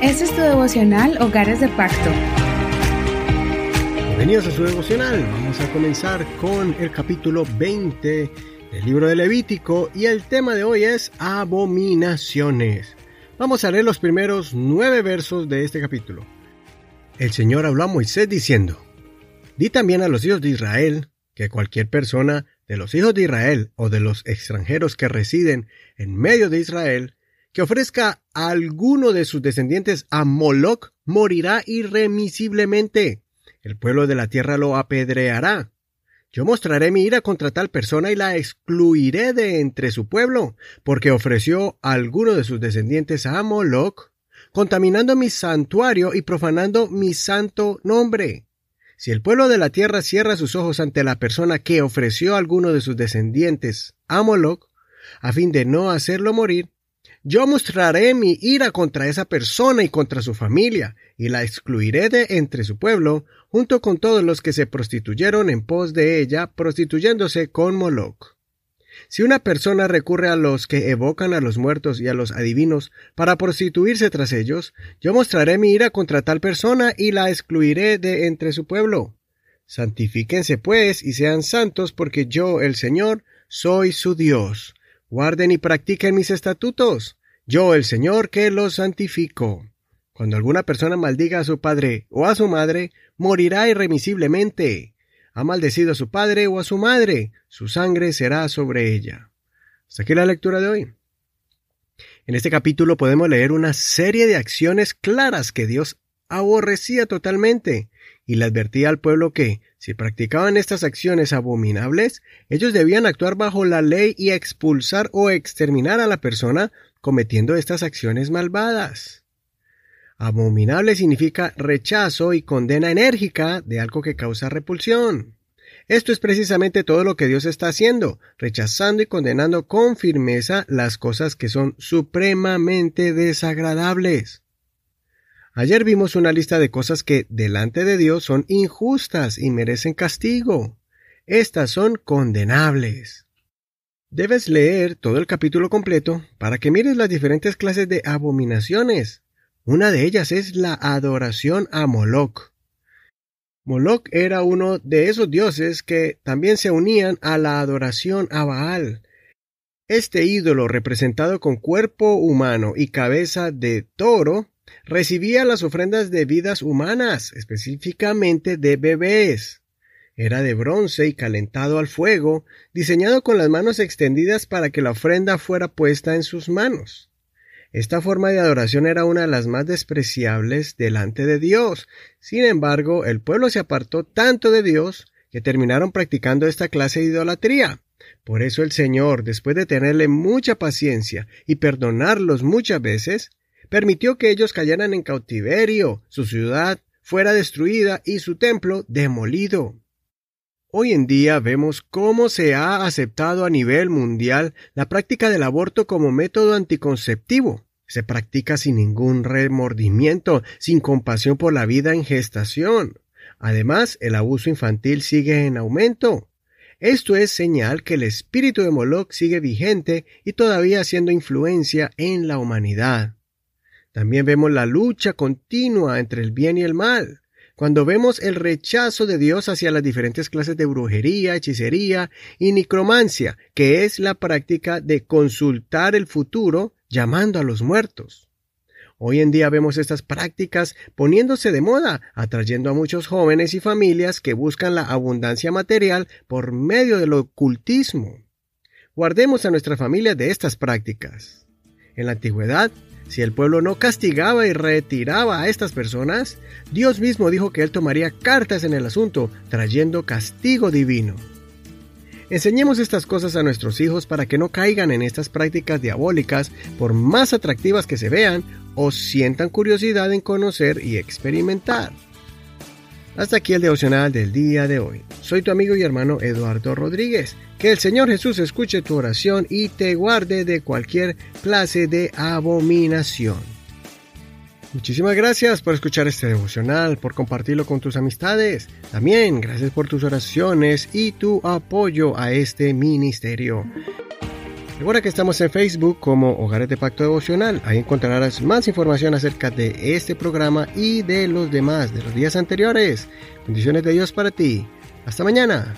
Este es tu devocional Hogares de Pacto. Bienvenidos a su devocional. Vamos a comenzar con el capítulo 20 del libro de Levítico y el tema de hoy es abominaciones. Vamos a leer los primeros nueve versos de este capítulo. El Señor habló a Moisés diciendo, Di también a los hijos de Israel que cualquier persona de los hijos de Israel o de los extranjeros que residen en medio de Israel que ofrezca a alguno de sus descendientes a Moloch morirá irremisiblemente. El pueblo de la tierra lo apedreará. Yo mostraré mi ira contra tal persona y la excluiré de entre su pueblo, porque ofreció a alguno de sus descendientes a Moloch, contaminando mi santuario y profanando mi santo nombre. Si el pueblo de la tierra cierra sus ojos ante la persona que ofreció a alguno de sus descendientes a Moloch, a fin de no hacerlo morir, yo mostraré mi ira contra esa persona y contra su familia, y la excluiré de entre su pueblo, junto con todos los que se prostituyeron en pos de ella, prostituyéndose con Moloch. Si una persona recurre a los que evocan a los muertos y a los adivinos para prostituirse tras ellos, yo mostraré mi ira contra tal persona y la excluiré de entre su pueblo. Santifíquense pues y sean santos porque yo, el Señor, soy su Dios. Guarden y practiquen mis estatutos. Yo, el Señor, que los santifico. Cuando alguna persona maldiga a su padre o a su madre, morirá irremisiblemente. Ha maldecido a su padre o a su madre, su sangre será sobre ella. Hasta aquí la lectura de hoy. En este capítulo podemos leer una serie de acciones claras que Dios aborrecía totalmente y le advertía al pueblo que, si practicaban estas acciones abominables, ellos debían actuar bajo la ley y expulsar o exterminar a la persona cometiendo estas acciones malvadas. Abominable significa rechazo y condena enérgica de algo que causa repulsión. Esto es precisamente todo lo que Dios está haciendo, rechazando y condenando con firmeza las cosas que son supremamente desagradables. Ayer vimos una lista de cosas que delante de Dios son injustas y merecen castigo. Estas son condenables. Debes leer todo el capítulo completo para que mires las diferentes clases de abominaciones. Una de ellas es la adoración a Moloch. Moloch era uno de esos dioses que también se unían a la adoración a Baal. Este ídolo representado con cuerpo humano y cabeza de toro recibía las ofrendas de vidas humanas, específicamente de bebés. Era de bronce y calentado al fuego, diseñado con las manos extendidas para que la ofrenda fuera puesta en sus manos. Esta forma de adoración era una de las más despreciables delante de Dios. Sin embargo, el pueblo se apartó tanto de Dios que terminaron practicando esta clase de idolatría. Por eso el Señor, después de tenerle mucha paciencia y perdonarlos muchas veces, permitió que ellos cayeran en cautiverio, su ciudad fuera destruida y su templo demolido. Hoy en día vemos cómo se ha aceptado a nivel mundial la práctica del aborto como método anticonceptivo. Se practica sin ningún remordimiento, sin compasión por la vida en gestación. Además, el abuso infantil sigue en aumento. Esto es señal que el espíritu de Moloch sigue vigente y todavía haciendo influencia en la humanidad. También vemos la lucha continua entre el bien y el mal. Cuando vemos el rechazo de Dios hacia las diferentes clases de brujería, hechicería y necromancia, que es la práctica de consultar el futuro llamando a los muertos. Hoy en día vemos estas prácticas poniéndose de moda, atrayendo a muchos jóvenes y familias que buscan la abundancia material por medio del ocultismo. Guardemos a nuestra familia de estas prácticas. En la antigüedad, si el pueblo no castigaba y retiraba a estas personas, Dios mismo dijo que Él tomaría cartas en el asunto, trayendo castigo divino. Enseñemos estas cosas a nuestros hijos para que no caigan en estas prácticas diabólicas, por más atractivas que se vean, o sientan curiosidad en conocer y experimentar. Hasta aquí el devocional del día de hoy. Soy tu amigo y hermano Eduardo Rodríguez. Que el Señor Jesús escuche tu oración y te guarde de cualquier clase de abominación. Muchísimas gracias por escuchar este devocional, por compartirlo con tus amistades. También gracias por tus oraciones y tu apoyo a este ministerio. Recuerda que estamos en Facebook como Hogares de Pacto Devocional. Ahí encontrarás más información acerca de este programa y de los demás, de los días anteriores. Bendiciones de Dios para ti. Hasta mañana.